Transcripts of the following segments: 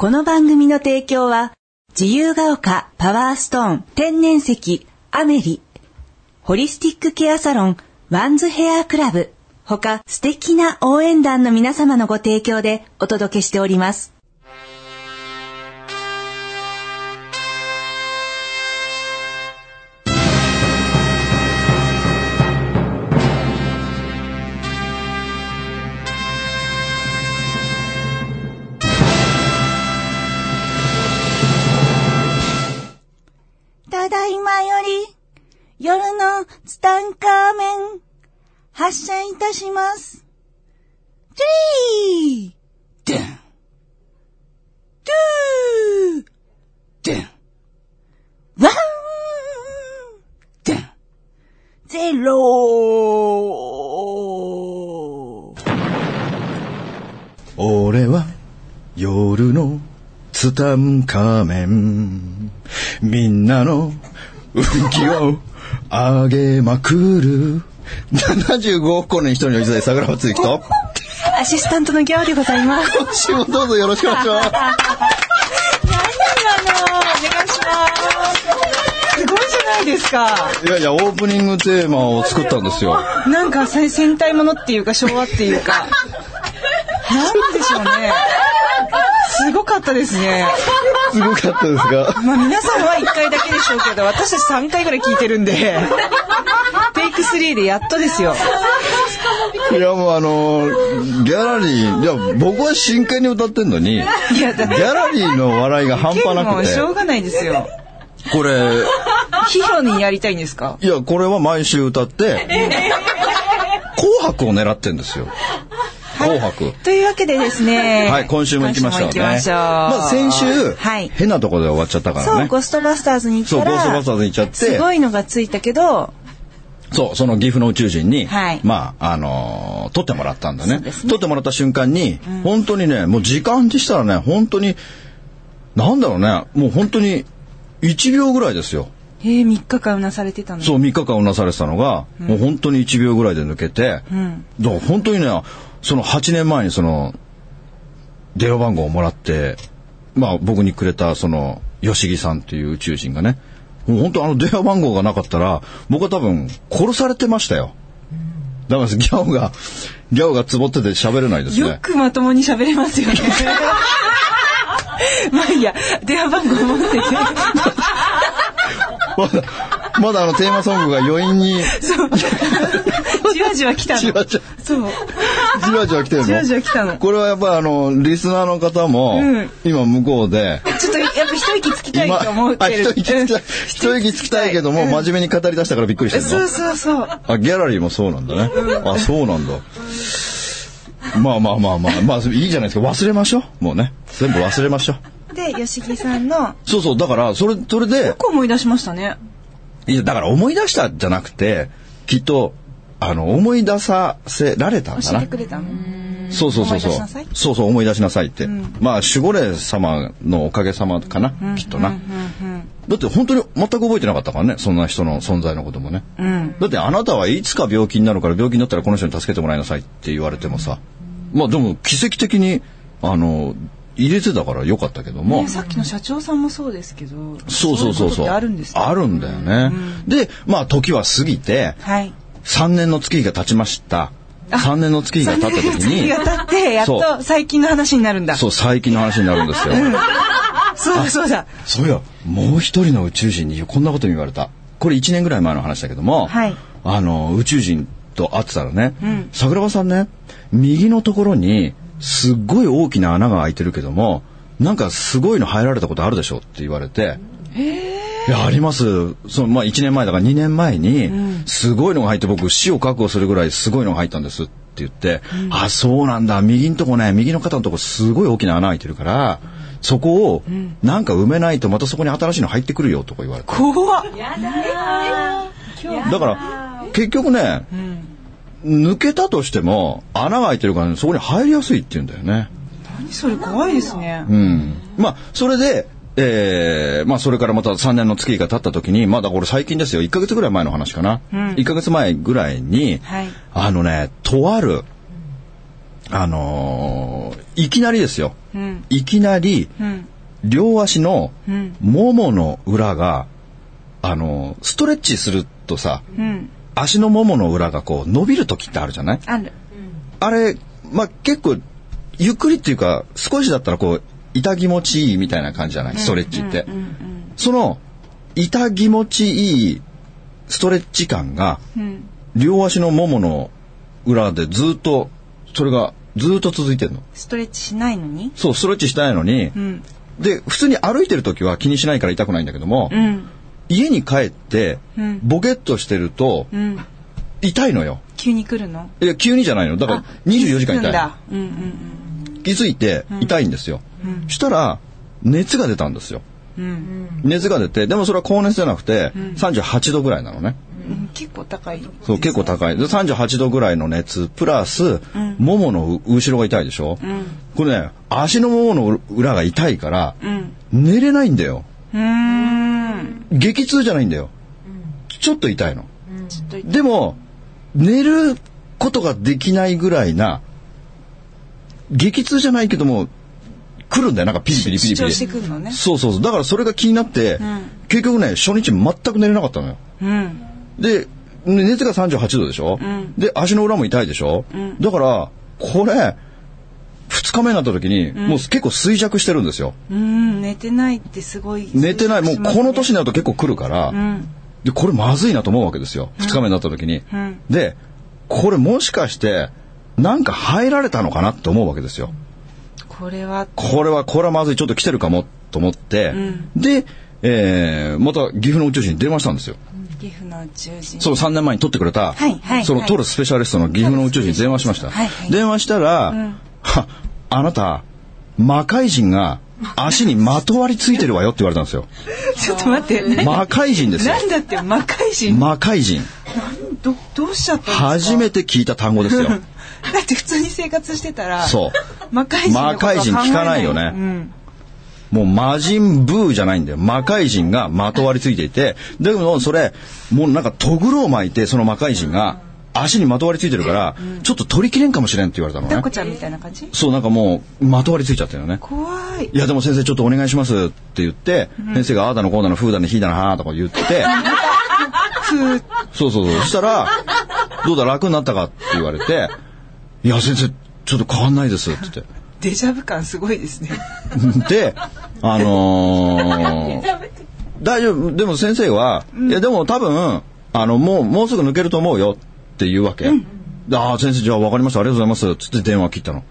この番組の提供は、自由が丘パワーストーン天然石アメリ、ホリスティックケアサロンワンズヘアクラブ、他素敵な応援団の皆様のご提供でお届けしております。ツタンカーメン、発射いたします。 three。でん、 two。でん、 one。でん。 zero。ー俺は夜のツタンカーメン。みんなの運気を上げまくる。75億個の人におじさい桜庭つゆきと、アシスタントのギャオでございます。今週もどうぞよろしくお願いします。何なの？お願いします。すごいじゃないですか。いやいや、オープニングテーマを作ったんですよ。なんかせ戦隊ものっていうか昭和っていうか。なんでしょうね。すごかったですね。すごかったですが。まあ皆さんは1回だけでしょうけど、私たち3回ぐらい聞いてるんで。テイク3でやっとですよ。いやもうあの、ギャラリー、いや僕は真剣に歌ってんのに、ギャラリーの笑いが半端なもくて、うしょうがないですよ。これ、ヒーローにやりたいんですか？いや、これは毎週歌って、紅白を狙ってんですよ。紅白。というわけでですね。はい、今週も行きましょうね。行きましょう。まあ先週、はい。変なところで終わっちゃったからそう、ね。ゴーストバスターズに行ったそう、ら、ゴーストバスターズに行っちゃって、すごいのがついたけど、そう、その岐阜の宇宙人に、はいまあ、あのー撮ってもらったんだねね撮ってもらった瞬間に、本当にね、もう時間にしたらね、本当に、なんだろうね、もう本当に、1秒ぐらいですよ。えー、3日間うなされてたの？そう、3日間うなされてたのが、もう本当に1秒ぐらいで抜けて、んだから本当にね、その8年前にその、電話番号をもらって、まあ僕にくれたその、吉木さんっていう宇宙人がね、もう本当あの電話番号がなかったら、僕は多分殺されてましたよ。だからギャオが、ギャオがつぼってて喋れないですよね。くまともに喋れますよね。まあいいや、電話番号持ってて。まだ、まだあのテーマソングが余韻に、そう。じわじわ来たの。じわじわそう。じわじわ来てるの？じわじわ来たの。これはやっぱりあの、リスナーの方も、うん今向こうで、ちょっとやっぱ一息つきたいと思ってある。一息つきたい。一息つきたいけども、真面目に語り出したからびっくりしてるの。そうそうそう。あ、ギャラリーもそうなんだね。あ、そうなんだ。まあまあまあまあ、まあいいじゃないですか。忘れましょう。もうね。全部忘れましょう。で、吉木さんの、そうそう。だから、それ、それでよ、く思い出しましたね。いや、だから思い出したじゃなくて、きっと、あの、思い出させられたんだな教えて。くれたの？そうそうそうそう思い出しなさい？そうそう、思い出しなさいって。まあ、守護霊様のおかげさまかな、きっとな。だって本当に全く覚えてなかったからね、そんな人の存在のこともね。うん。だってあなたはいつか病気になるから病気になったらこの人に助けてもらいなさいって言われてもさ。まあでも奇跡的に、あの、入れてたからよかったけども。ね、さっきの社長さんもそうですけど。そうそうそうそう。あるんだよね。で、まあ時は過ぎて、はい。3年の月日が経ちました。3年の月日が経った時月にが、経って、やっそと最近の話になるんだ。そう、最近の話になるんですよ。そうだそうだ。そういや、もう一人の宇宙人にこんなことに言われた。これ1年ぐらい前の話だけども、はいあの、宇宙人と会ってたらね、ん桜庭さんね、右のところに、すっごい大きな穴が開いてるけども、なんかすごいの入られたことあるでしょって言われて、いや、あります。その、まあ、1年前だから2年前に、すごいのが入って僕、死を覚悟するぐらいすごいのが入ったんですって言って、あ、そうなんだ。右のとこね、右の肩のとこすごい大きな穴開いてるから、そこを、なんか埋めないとまたそこに新しいの入ってくるよとか言われて。怖っ。だから、結局ね、抜けたとしても、穴が開いてるから、ね、そこに入りやすいって言うんだよね。何それ怖いですね。うん。まあ、それで、えーまあ、それからまた3年の月が経った時に、まだこれ最近ですよ。1ヶ月ぐらい前の話かな。うん1ヶ月前ぐらいに、はいあのね、とある、あのーいきなりですよ。うん。いきなり、うん。両足のうん。ももの裏が、あのーストレッチするとさ、うん。足のももの裏がこう伸びる時ってあるじゃない？ある。あれ、まあ、結構、ゆっくりっていうか、少しだったらこう、痛気持ちいいみたいな感じじゃない？ストレッチって。その、痛気持ちいいストレッチ感が、うん。両足のももの裏でずっと、それがずっと続いてるの。ストレッチしないのに？そう、ストレッチしたいのに、うん。で、普通に歩いてる時は気にしないから痛くないんだけども、うん。家に帰ってうん、ボケっとしてると、うん。痛いのよ。急に来るの？いや、急にじゃないの。だから24時間痛い。気づくんだ。うんうん気づいて痛いんですよ。したら、熱が出たんですよ。熱が出て、でもそれは高熱じゃなくて、38度ぐらいなのね。うん結構高い。そう、結構高い。で、38度ぐらいの熱、プラス、もものう後ろが痛いでしょ、うん。これね、足のももの裏が痛いから、うん。寝れないんだよ。うーん。激痛じゃないんだよ。ちょっと痛いの。でも、寝ることができないぐらいな、激痛じゃないけども、来るんだよ。なんかピリピリピリピリ。そうそうそう。だからそれが気になって、ん結局ね、初日全く寝れなかったのよ。うん。で、ね熱が38度でしょ、んで、足の裏も痛いでしょ、だから、これ、二日目になった時に、もう結構衰弱してるんですよ。うん。寝てないってすごい。寝てない、もうこの年にの。なると結構来るから、うん。で、これまずいなと思うわけですよ。二日目になった時に。うん。で、これもしかして、なんか入られたのかなって思うわけですよ。これは、これは、これはまずい、ちょっと来てるかもと思って、で、えー、また岐阜の宇宙人に電話したんですよ。岐阜の宇宙人。その3年前に撮ってくれた、はいはいその撮るスペシャリストの岐阜の宇宙人に電話しました。はいはい電話したら、はあなた、魔界人が足にまとわりついてるわよって言われたんですよ。ちょっと待って。魔界人ですよ。なんだって魔界人？魔界人。ど、どうしちゃった初めて聞いた単語ですよ。だって普通に生活してたら、そう。魔界人魔界人聞かないよねうん。もう魔人ブーじゃないんだよ。魔界人がまとわりついていて、でもそれ、もうなんかトグロを巻いて、その魔界人が足にまとわりついてるから、ちょっと取りきれんかもしれんって言われたのねコ。ちゃんみたいな感じ？そう、なんかもう、まとわりついちゃってるよね。怖い。いや、でも先生ちょっとお願いしますって言って、先生がああだのこうだの、ふうだの、ひだの、はーとか言って、そうそうそう。そしたら、どうだ、楽になったかって言われて、いや、先生、ちょっと変わんないですって言って。デジャブ感すごいですね。で、あのー 大丈夫、でも先生は、いやでも多分、あの、もう、もうすぐ抜けると思うよって言うわけ。でああ、先生じゃあ分かりました、ありがとうございます、つって電話切ったの。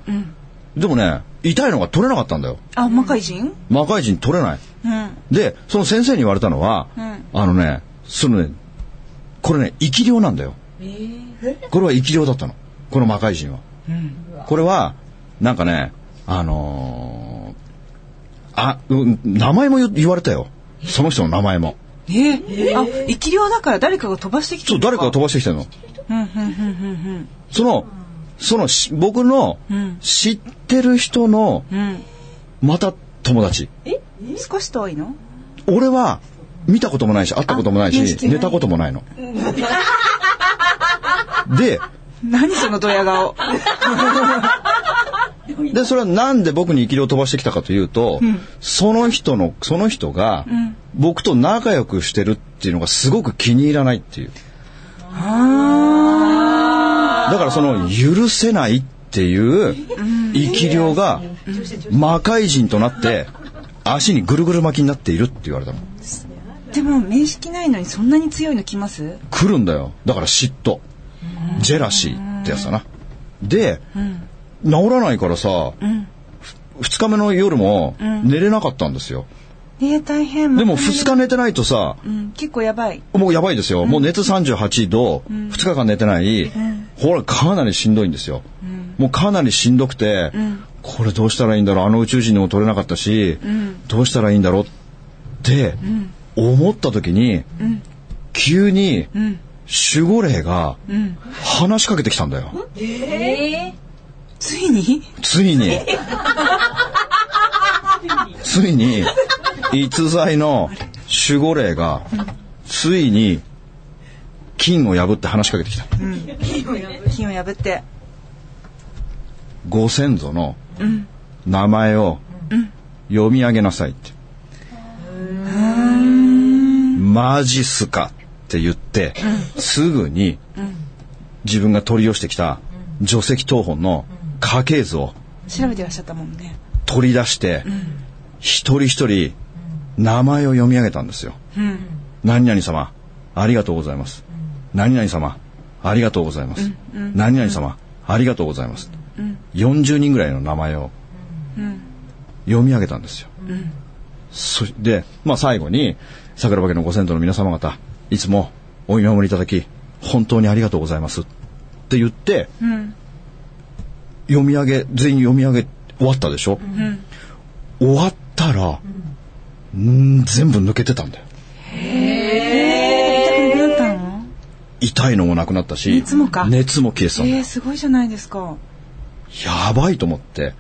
でもね、痛いのが取れなかったんだよ。あ、魔界人？魔界人取れない。うん。で、その先生に言われたのは、んあのね、そのね、これね、生き量なんだよ。これは生き量だったの。この魔界人は。これは、なんかね、あのーあ、うん名前も言言われたよ。その人の名前も。え？あ、生き量だから誰かが飛ばしてきてそう、誰かが飛ばしてきたの。うん、うん、うん、うん、その、そのし、僕のん知ってる人の、うん。また友達。うん。少し遠いの？俺は、見たこともないし、会ったこともないし、寝たこともないの。で、何そのドヤ顔。で、それはなんで僕に生き量を飛ばしてきたかというと、その人の、その人が、僕と仲良くしてるっていうのがすごく気に入らないっていう。だからその、許せないっていう生き量が、魔界人となって、足にぐるぐる巻きになっているって言われたの。でも、面識ないのにそんなに強いの来ます？来るんだよ。だから嫉妬。ジェラシーってやつだな。で、治らないからさ、ふ二日目の夜も寝れなかったんですよ。えー、大変。でも二日寝てないとさ、うん、結構やばい。もうやばいですよ。もう熱38度、2日間寝てない、ほら、かなりしんどいんですよ。もうかなりしんどくて、これどうしたらいいんだろう、あの宇宙人にも取れなかったし、どうしたらいいんだろう？って思った時に、急に守護霊が話しかけてきたんだよ。ついに？ついに、ついに、逸材の守護霊が、ついに、金を破って話しかけてきた。金を破って。ご先祖の名前を読み上げなさいって。マジっすかって言って、すぐに自分が取り寄してきた除籍謄本の家系図を調べてらっしゃったもんね。取り出して、一人一人名前を読み上げたんですよ。何々様、ありがとうございます。何々様、ありがとうございます。何々様、ありがとうございます。40人ぐらいの名前を読み上げたんですよ。そで、まあ最後に、桜庭家のご先祖の皆様方、いつもお見守りいただき、本当にありがとうございます。って言って、読み上げ、全員読み上げ終わったでしょ、終わったら、ん全部抜けてたんだよ。痛くなくなったの痛いのもなくなったし、熱もか熱も消えてたんだよえー、すごいじゃないですか。やばいと思って。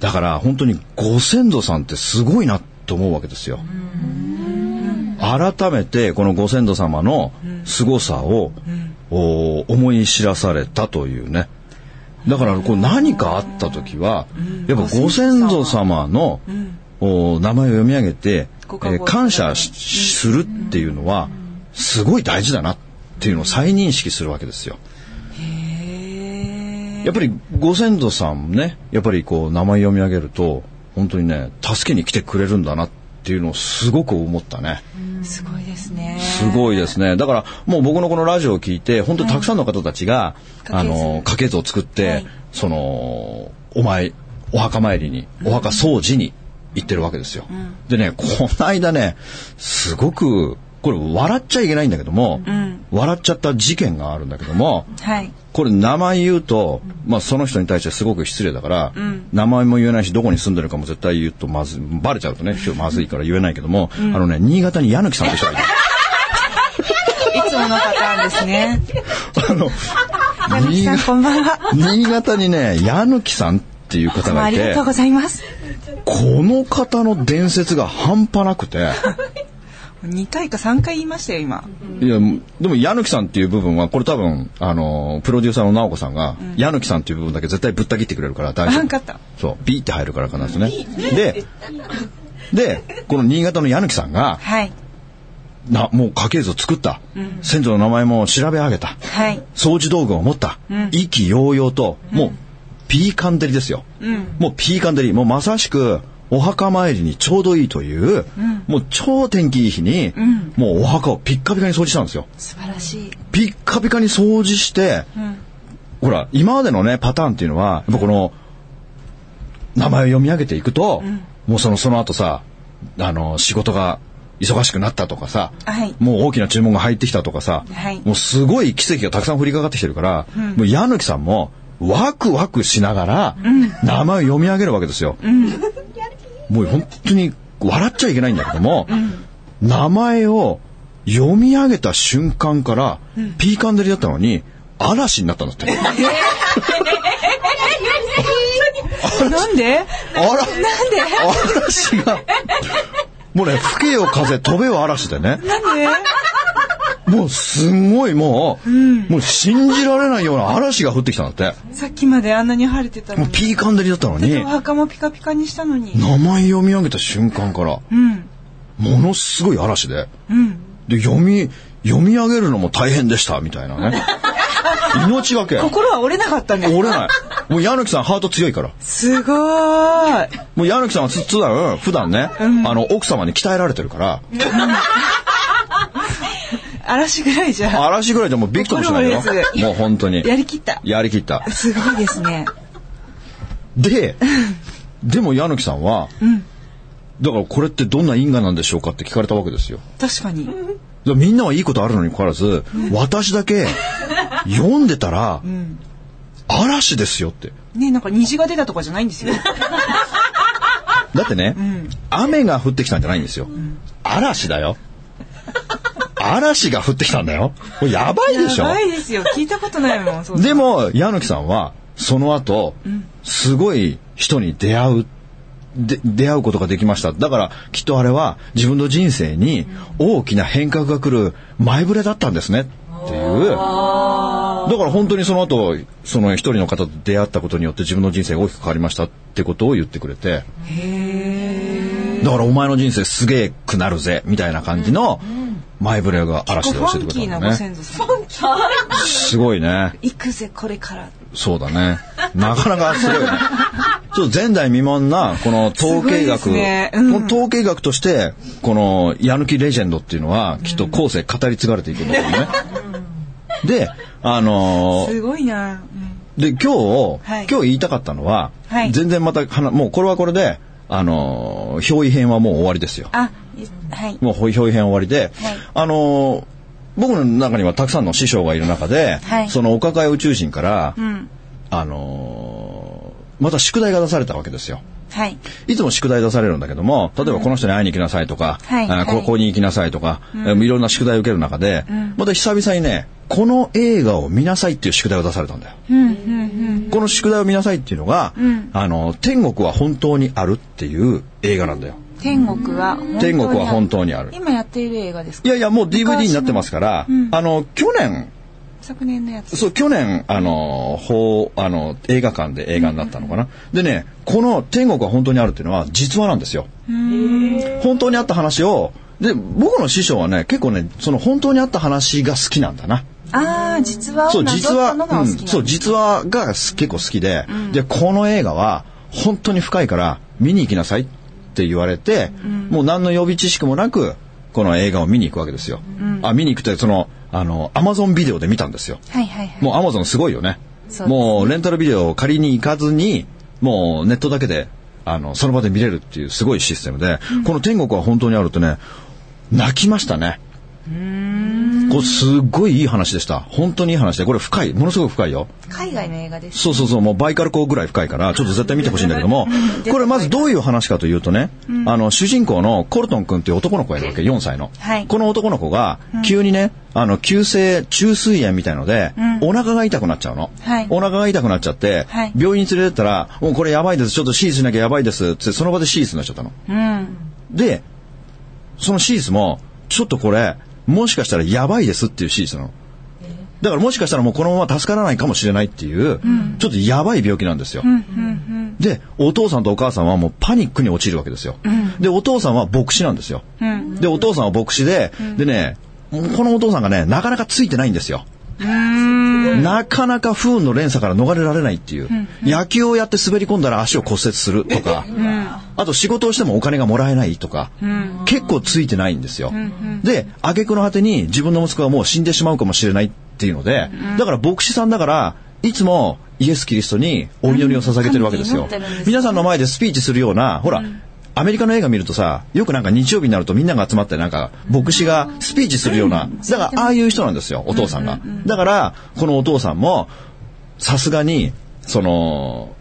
だから本当にご先祖さんってすごいなと思うわけですよ。改めてこのご先祖様の凄さを、お思い知らされたというね。だからこう何かあった時は、やっぱご先祖様の、お名前を読み上げて、えー感謝しするっていうのはすごい大事だなっていうのを再認識するわけですよ。へやっぱりご先祖さんね、やっぱりこう名前読み上げると、本当にね、助けに来てくれるんだなっていうのをすごく思ったね。ーすごいですね。すごいですね。だからもう僕のこのラジオを聞いて、本当にたくさんの方たちが、家系図あの、家系図を作って、はいその、お前、お墓参りに、お墓掃除に行ってるわけですよ。でね、この間ね、すごく、これ笑っちゃいけないんだけども、笑っちゃった事件があるんだけども、はい。これ名前言うと、まあその人に対してすごく失礼だから、名前も言えないし、どこに住んでるかも絶対言うとまずい、バレちゃうとね、まずいから言えないけども、あのね、新潟に矢貫さんって人がいる。いつものパターンですね。あの、新潟。新潟にね、矢貫さんっていう方がいてありがとう、ございます。この方の伝説が半端なくて、2回か3回言いましたよ、今。いや、でも矢貫さんっていう部分は、これ多分、あの、プロデューサーの直子さんが、矢貫さんっていう部分だけ絶対ぶった切ってくれるから大丈夫。わかった。そう、ビーって入るから必ずね。で、で、この新潟の矢貫さんが、はい。な、もう家系図を作った。先祖の名前も調べ上げた。はい。掃除道具を持った。意気揚々と、もう、ピーカン照りですよ。もうピーカン照り。もうまさしく、お墓参りにちょうどいいという、もう超天気いい日に、もうお墓をピッカピカに掃除したんですよ。素晴らしい。ピッカピカに掃除して、ほら、今までのね、パターンっていうのは、やっぱこの、名前を読み上げていくと、もうその、その後さ、あの、仕事が忙しくなったとかさ、はい。もう大きな注文が入ってきたとかさ、はい。もうすごい奇跡がたくさん降りかかってきてるから、もう矢貫さんも、ワクワクしながら、名前を読み上げるわけですよ。もう本当に笑っちゃいけないんだけども、名前を読み上げた瞬間から、ピーカン照りだったのに、嵐になったんだって。なんで？あら、なんで？嵐が、もうね、吹けよ風、飛べよ嵐でね、なんで？もうすんごいもう、もう信じられないような嵐が降ってきたんだって。さっきまであんなに晴れてたのに。もうピーカン照りだったのにお、墓もピカピカにしたのに。名前読み上げた瞬間から、うん。ものすごい嵐で、うん。で、読み、読み上げるのも大変でした、みたいなね。命がけ。心は折れなかったね。折れない。もう矢貫さんハート強いから。すごーい。もう矢貫さんはつ普段、普段ね、あの、奥様に鍛えられてるから、嵐ぐらいじゃ。嵐ぐらいでもうビクともしないよもう本当に。やりきった。やりきった。すごいですね。で、でも矢貫さんは、だからこれってどんな因果なんでしょうかって聞かれたわけですよ。確かに。でみんなはいいことあるのにかかわらず、私だけ読んでたら、嵐ですよって。ねなんか虹が出たとかじゃないんですよ。だってね、雨が降ってきたんじゃないんですよ。嵐だよ。嵐が降ってきたんだよ。これやばいでしょやばいですよ。聞いたことないもん。そうでも、矢貫さんは、その後、すごい人に出会う、で出会うことができました。だから、きっとあれは自分の人生に大きな変革が来る前触れだったんですね。っていう。だから本当にその後、その一人の方と出会ったことによって自分の人生が大きく変わりましたってことを言ってくれて。だからお前の人生すげえくなるぜ、みたいな感じの、前触れが嵐で教えてくれたんだね。すごいね。行くぜ、これから。そうだね。なかなかすごいね。ちょっと前代未聞な、この統計学、ねうんこの統計学として、この、矢抜きレジェンドっていうのは、きっと後世語り継がれていくんだよね。で、あのーすごいな。で、今日、はい今日言いたかったのは、はい全然また話、もうこれはこれで、あのー表意編はもう終わりですよ。あ、いはい。もう表意編終わりで、はいあのー僕の中にはたくさんの師匠がいる中で、はいそのお抱え宇宙人から、うん。あのーまた宿題が出されたわけですよ。はい。いつも宿題出されるんだけども、例えばこの人に会いに行きなさいとか、あはいはいここに行きなさいとか、えいろんな宿題を受ける中で、また久々にね、この映画を見なさいっていう宿題を出されたんだよ。この宿題を見なさいっていうのが、あの、天国は本当にあるっていう映画なんだよ。天国は天国は本当にある。今やっている映画ですか？いやいや、もう DVD になってますから、あの、去年、昨年のやつ。そう、去年、あの、法、あの、映画館で映画になったのかな。でね、この天国は本当にあるっていうのは実話なんですよ。本当にあった話を、で、僕の師匠はね、結構ね、その本当にあった話が好きなんだな。ああ、実話そう、実話、んうんそう、実話がす結構好きで、で、この映画は本当に深いから見に行きなさいって言われて、もう何の予備知識もなく、この映画を見に行くわけですよ。あ、見に行くって、その、あの、アマゾンビデオで見たんですよ。はいはいはい。もうアマゾンすごいよね。そうもうレンタルビデオを借りに行かずに、もうネットだけで、あの、その場で見れるっていうすごいシステムで、この天国は本当にあるってね、泣きましたね。これすっごいいい話でした。本当にいい話で、これ深い、ものすごく深いよ。海外の映画です。そうそうそう、もうバイカル港ぐらい深いから、ちょっと絶対見てほしいんだけども、これまずどういう話かというとね、あの、主人公のコルトン君っていう男の子がいるわけ、4歳の。はいこの男の子が、急にね、あの、急性虫垂炎みたいので、お腹が痛くなっちゃうの。はいお腹が痛くなっちゃって、はい病院に連れてったら、もうこれやばいです、ちょっと手術しなきゃやばいです、ってその場で手術になっちゃったの。うん。で、その手術も、ちょっとこれ、もしかしたらやばいですっていう手術なの。だからもしかしたらもうこのまま助からないかもしれないっていう、ちょっとやばい病気なんですよ。で、お父さんとお母さんはもうパニックに陥るわけですよ。で、お父さんは牧師なんですよ。で、お父さんは牧師で、でね、このお父さんがね、なかなかついてないんですよ。なかなか不運の連鎖から逃れられないっていう。野球をやって滑り込んだら足を骨折するとか、あと仕事をしてもお金がもらえないとか、結構ついてないんですよ。で、挙句の果てに自分の息子がもう死んでしまうかもしれないっていうので、だから牧師さんだから、いつもイエス・キリストにお祈りを捧げてるわけですよ。皆さんの前でスピーチするような、ほら、アメリカの映画見るとさ、よくなんか日曜日になるとみんなが集まってなんか、牧師がスピーチするような、だからああいう人なんですよ、お父さんが。だから、このお父さんも、さすがに、その、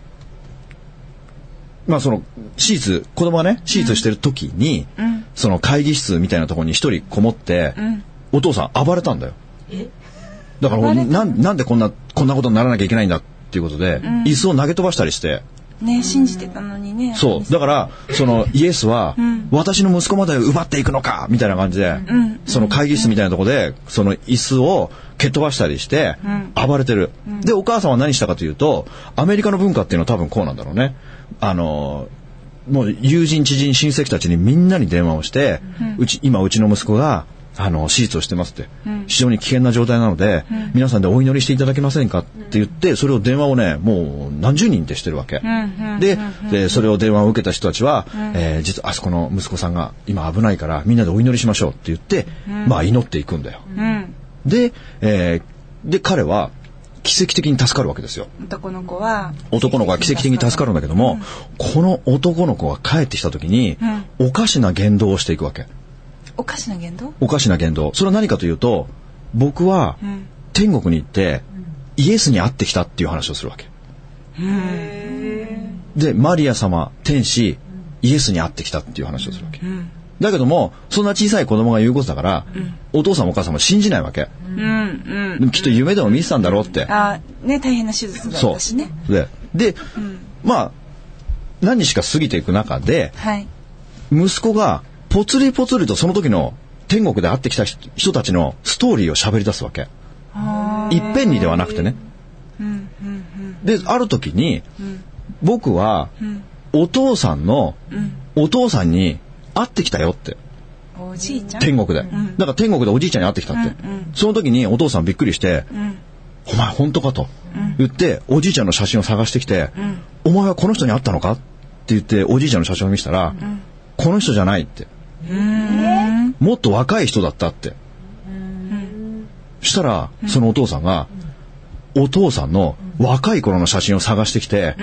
まあその、手術、子供がね、手術してる時に、その会議室みたいなところに一人こもって、お父さん暴れたんだよ。だからなん、なんでこんな、こんなことにならなきゃいけないんだっていうことで、椅子を投げ飛ばしたりして、ね、信じてたのにね。そう。だから、そのイエスは、私の息子まで奪っていくのかみたいな感じで、その会議室みたいなところで、その椅子を蹴っ飛ばしたりして、暴れてる。で、お母さんは何したかというと、アメリカの文化っていうのは多分こうなんだろうね。あの、もう友人、知人、親戚たちにみんなに電話をして、うち、今うちの息子が、あの、手術をしてますって。非常に危険な状態なので、皆さんでお祈りしていただけませんかって言って、それを電話をね、もう何十人ってしてるわけ。で、でそれを電話を受けた人たちは、えー実はあそこの息子さんが今危ないから、みんなでお祈りしましょうって言って、まあ祈っていくんだよ。で、えーで、彼は、奇跡的に助かるわけですよ。男の子は。男の子が奇跡的に助かるんだけども、この男の子が帰ってきた時に、おかしな言動をしていくわけ。おかしな言動？おかしな言動。それは何かというと、僕は天国に行って、イエスに会ってきたっていう話をするわけ。で、マリア様、天使、イエスに会ってきたっていう話をするわけ。だけども、そんな小さい子供が言うことだから、お父さんもお母さんも信じないわけ。うんでもきっと夢でも見てたんだろうってうん。。あね、大変な手術だそうったしね。。で、で、まあ、何日か過ぎていく中で、はい。息子がぽつりぽつりとその時の天国で会ってきた人人たちのストーリーを喋り出すわけ。いっぺんにではなくてね。で、ある時に、僕は、お父さんの、お父さんに会ってきたよって。おじいちゃん？天国で。だから天国でおじいちゃんに会ってきたって。その時にお父さんびっくりして、お前本当かと。言って、おじいちゃんの写真を探してきて、お前はこの人に会ったのかって言って、おじいちゃんの写真を見せたら、この人じゃないって。もっと若い人だったって。したら、そのお父さんが、お父さんの若い頃の写真を探してきて、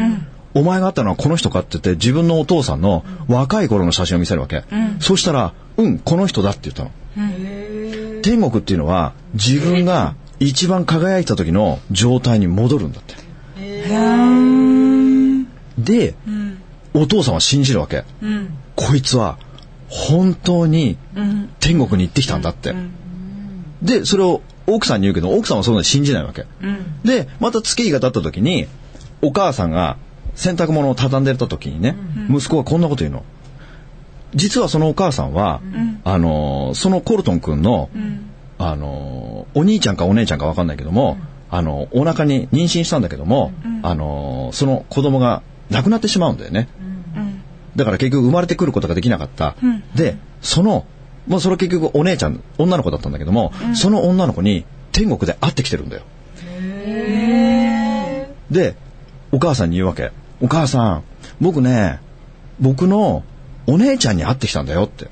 お前が会ったのはこの人かって言って、自分のお父さんの若い頃の写真を見せるわけ。そうしたら、うん、この人だって言ったの。天国っていうのは、自分が一番輝いてた時の状態に戻るんだって。で、お父さんは信じるわけ。こいつは、本当に天国に行ってきたんだって。で、それを奥さんに言うけど、奥さんはそんなに信じないわけ。で、また月日が経った時に、お母さんが洗濯物を畳んでた時にね、息子がこんなこと言うの。実はそのお母さんは、あのーそのコルトン君の、あのーお兄ちゃんかお姉ちゃんかわかんないけども、あのお腹に妊娠したんだけども、あのーその子供が亡くなってしまうんだよね。だから結局生まれてくることができなかった。で、その、もうそれ結局お姉ちゃん、女の子だったんだけども、その女の子に天国で会ってきてるんだよ。で、お母さんに言うわけ。お母さん、僕ね、僕のお姉ちゃんに会ってきたんだよって。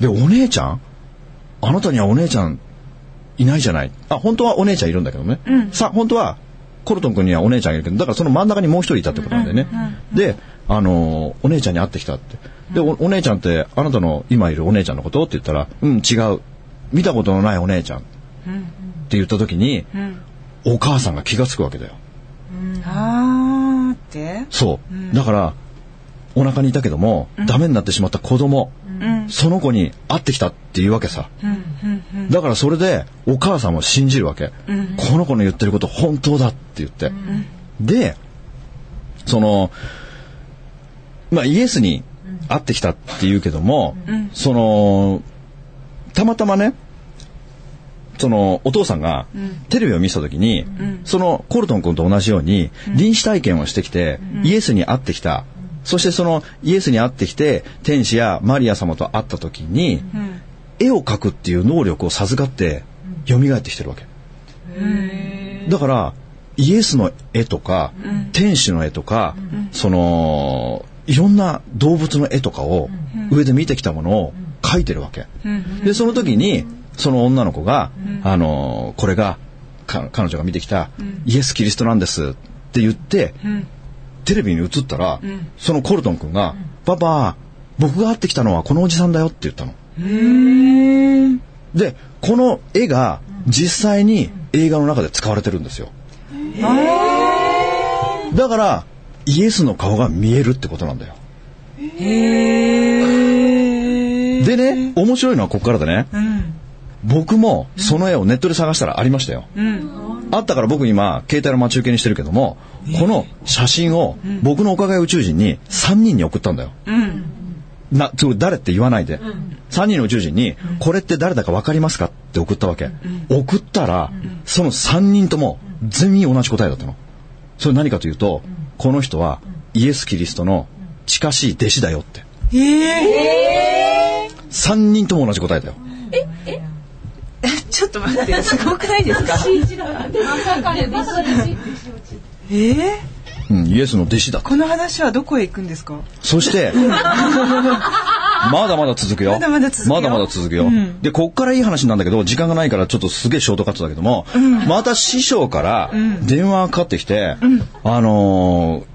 で、お姉ちゃん？あなたにはお姉ちゃんいないじゃない。あ、本当はお姉ちゃんいるんだけどね。さ、本当はコルトン君にはお姉ちゃんいるけど、だからその真ん中にもう一人いたってことなんだよね。で、あのーお姉ちゃんに会ってきたって。で、おお姉ちゃんって、あなたの今いるお姉ちゃんのことって言ったら、うん、違う。見たことのないお姉ちゃん。って言った時に、お母さんが気がつくわけだよ。あーって？そう。だから、お腹にいたけども、ダメになってしまった子供、その子に会ってきたっていうわけさ。だからそれで、お母さんも信じるわけ。この子の言ってること本当だって言って。で、その、まあイエスに会ってきたって言うけども、その、たまたまね、そのお父さんがテレビを見せた時に、そのコルトン君と同じように臨死体験をしてきて、イエスに会ってきた。そしてそのイエスに会ってきて天使やマリア様と会った時に、絵を描くっていう能力を授かって蘇ってきてるわけ。だからイエスの絵とか、天使の絵とか、そのいろんな動物の絵とかを上で見てきたものを描いてるわけ。でその時にその女の子が、あのこれがか彼女が見てきたイエス・キリストなんですって言って、テレビに映ったら、そのコルトン君が「パパ僕が会ってきたのはこのおじさんだよ」って言ったの。でこの絵が実際に映画の中で使われてるんですよ。だからイエスの顔が見えるってことなんだよ。でね面白いのはここからでね、僕もその絵をネットで探したらありましたよ。あったから僕今携帯の待ち受けにしてるけども、この写真を僕のおかげ宇宙人に3人に送ったんだよ。な、それ誰って言わないで。3人の宇宙人に、これって誰だか分かりますかって送ったわけ。送ったら、その3人とも全員同じ答えだったの。それ何かというと、この人はイエス・キリストの近しい弟子だよって。3人とも同じ答えだよ。ちょっと待って、すごくないですか？えー、うん、イエスの弟子だ。この話はどこへ行くんですか？そして、まだまだ続くよ。まだまだ続くよ。まだまだ続くよ。で、こっからいい話なんだけど、時間がないからちょっとすげえショートカットだけども、また師匠から電話がかかってきて、あのー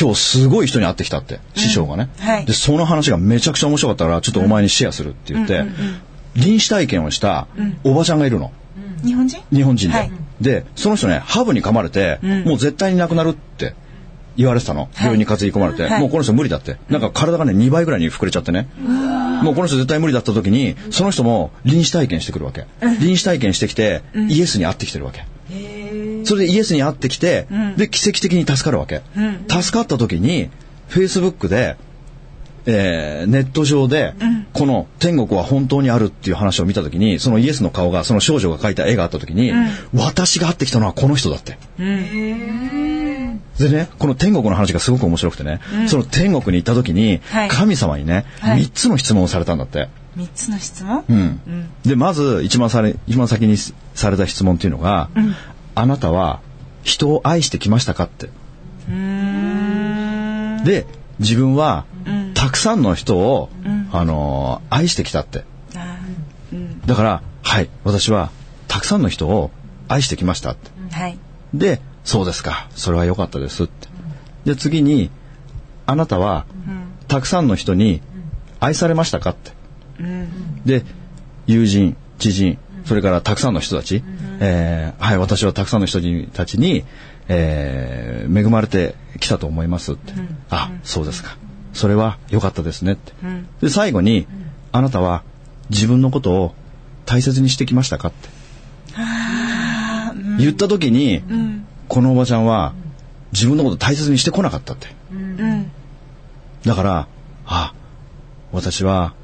今日すごい人に会ってきたって、師匠がね、はい。で、その話がめちゃくちゃ面白かったから、ちょっとお前にシェアするって言って、臨死体験をしたおばちゃんがいるの。日本人？日本人で。はいで、その人ね、ハブに噛まれて、もう絶対に亡くなるって言われてたの。病院に担ぎ込まれて、はいもうこの人無理だって。なんか体がね、2倍ぐらいに膨れちゃってね。もうこの人絶対無理だった時に、その人も臨死体験してくるわけ。臨死体験してきて、イエスに会ってきてるわけ。それでイエスに会ってきて、で、奇跡的に助かるわけ。助かった時に、Facebook で、えーネット上で、この天国は本当にあるっていう話を見た時にそのイエスの顔がその少女が描いた絵があった時に、私が会ってきたのはこの人だって。でねこの天国の話がすごく面白くてね、その天国に行った時に、はい。神様にね、はい。3つの質問をされたんだって。三つの質問？うん。でまず一番され一番先にされた質問っていうのが、あなたは人を愛してきましたかって。で自分は、たくさんの人を、あのー愛してきたって。だからはい私はたくさんの人を愛してきましたって。はい。でそうですかそれは良かったですって。で次にあなたは、たくさんの人に愛されましたかって。で友人知人それからたくさんの人たち、えーはい私はたくさんの人たちに、えー恵まれてきたと思いますって、あそうですかそれは良かったですねって、で最後に、あなたは自分のことを大切にしてきましたかって、言った時に、このおばちゃんは自分のこと大切にしてこなかったって、だからあ私は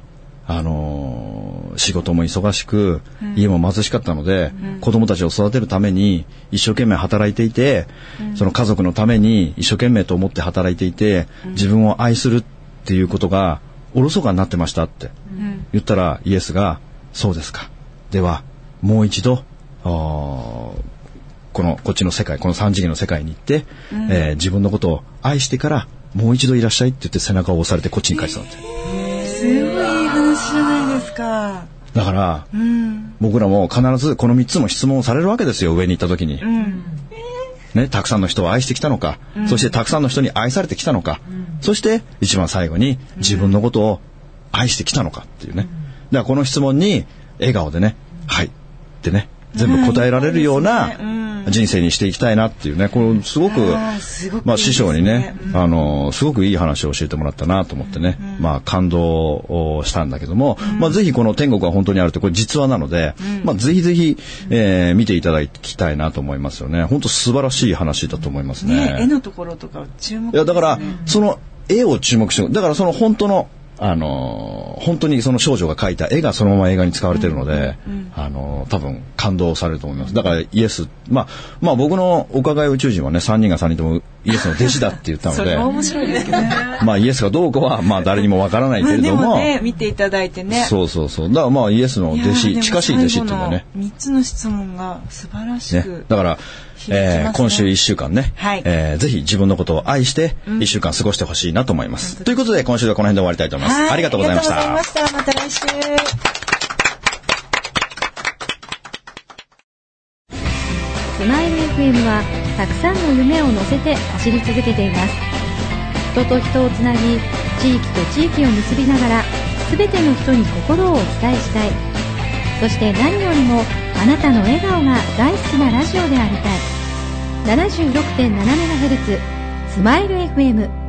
あのー仕事も忙しく、家も貧しかったので、子供たちを育てるために一生懸命働いていて、その家族のために一生懸命と思って働いていて、自分を愛するっていうことがおろそかになってましたって言ったらイエスが「そうですか。ではもう一度このこっちの世界この三次元の世界に行って、えー自分のことを愛してからもう一度いらっしゃいって言って背中を押されてこっちに帰ってたんですよすごいいい話じゃないですか。だから、うん。僕らも必ずこの3つも質問をされるわけですよ上に行った時に、うん。ね、たくさんの人を愛してきたのか、そしてたくさんの人に愛されてきたのか、そして一番最後に自分のことを愛してきたのかっていうね、だからこの質問に笑顔でね「はい」ってね全部答えられるような人生にしていきたいなっていうねこれすごくまあ、師匠にね、あのすごくいい話を教えてもらったなと思ってね、まあ、感動をしたんだけども、まあ、ぜひこの天国が本当にあるってこれ実話なので、まあ、ぜひぜひ、えー見ていただきたいなと思いますよね。本当素晴らしい話だと思いますね。ね絵のところとか注目いやだから、その絵を注目してだからその本当のあのー本当にその少女が描いた絵がそのまま映画に使われてるので、あのー多分感動されると思います。だからイエス。まあまあ僕のお伺い宇宙人はね3人が3人ともイエスの弟子だって言ったの そで面白いですけどね。まあイエスがどうかはまあ誰にもわからないけれども,、もね見ていただいてね。そうそうそう。だからまあイエスの弟子近しい弟子っていうのはね。最後の三つの質問が素晴らしね。く。、だから、えー今週1週間ね、はいえーぜひ自分のことを愛して1週間過ごしてほしいなと思います。ということで今週はこの辺で終わりたいと思います。はいありがとうございました。ありがとうございました。また来週。スマイル FM はたくさんの夢を乗せて走り続けています人と人をつなぎ地域と地域を結びながら全ての人に心をお伝えしたいそして何よりもあなたの笑顔が大好きなラジオでありたい 76.7MHz スマイル FM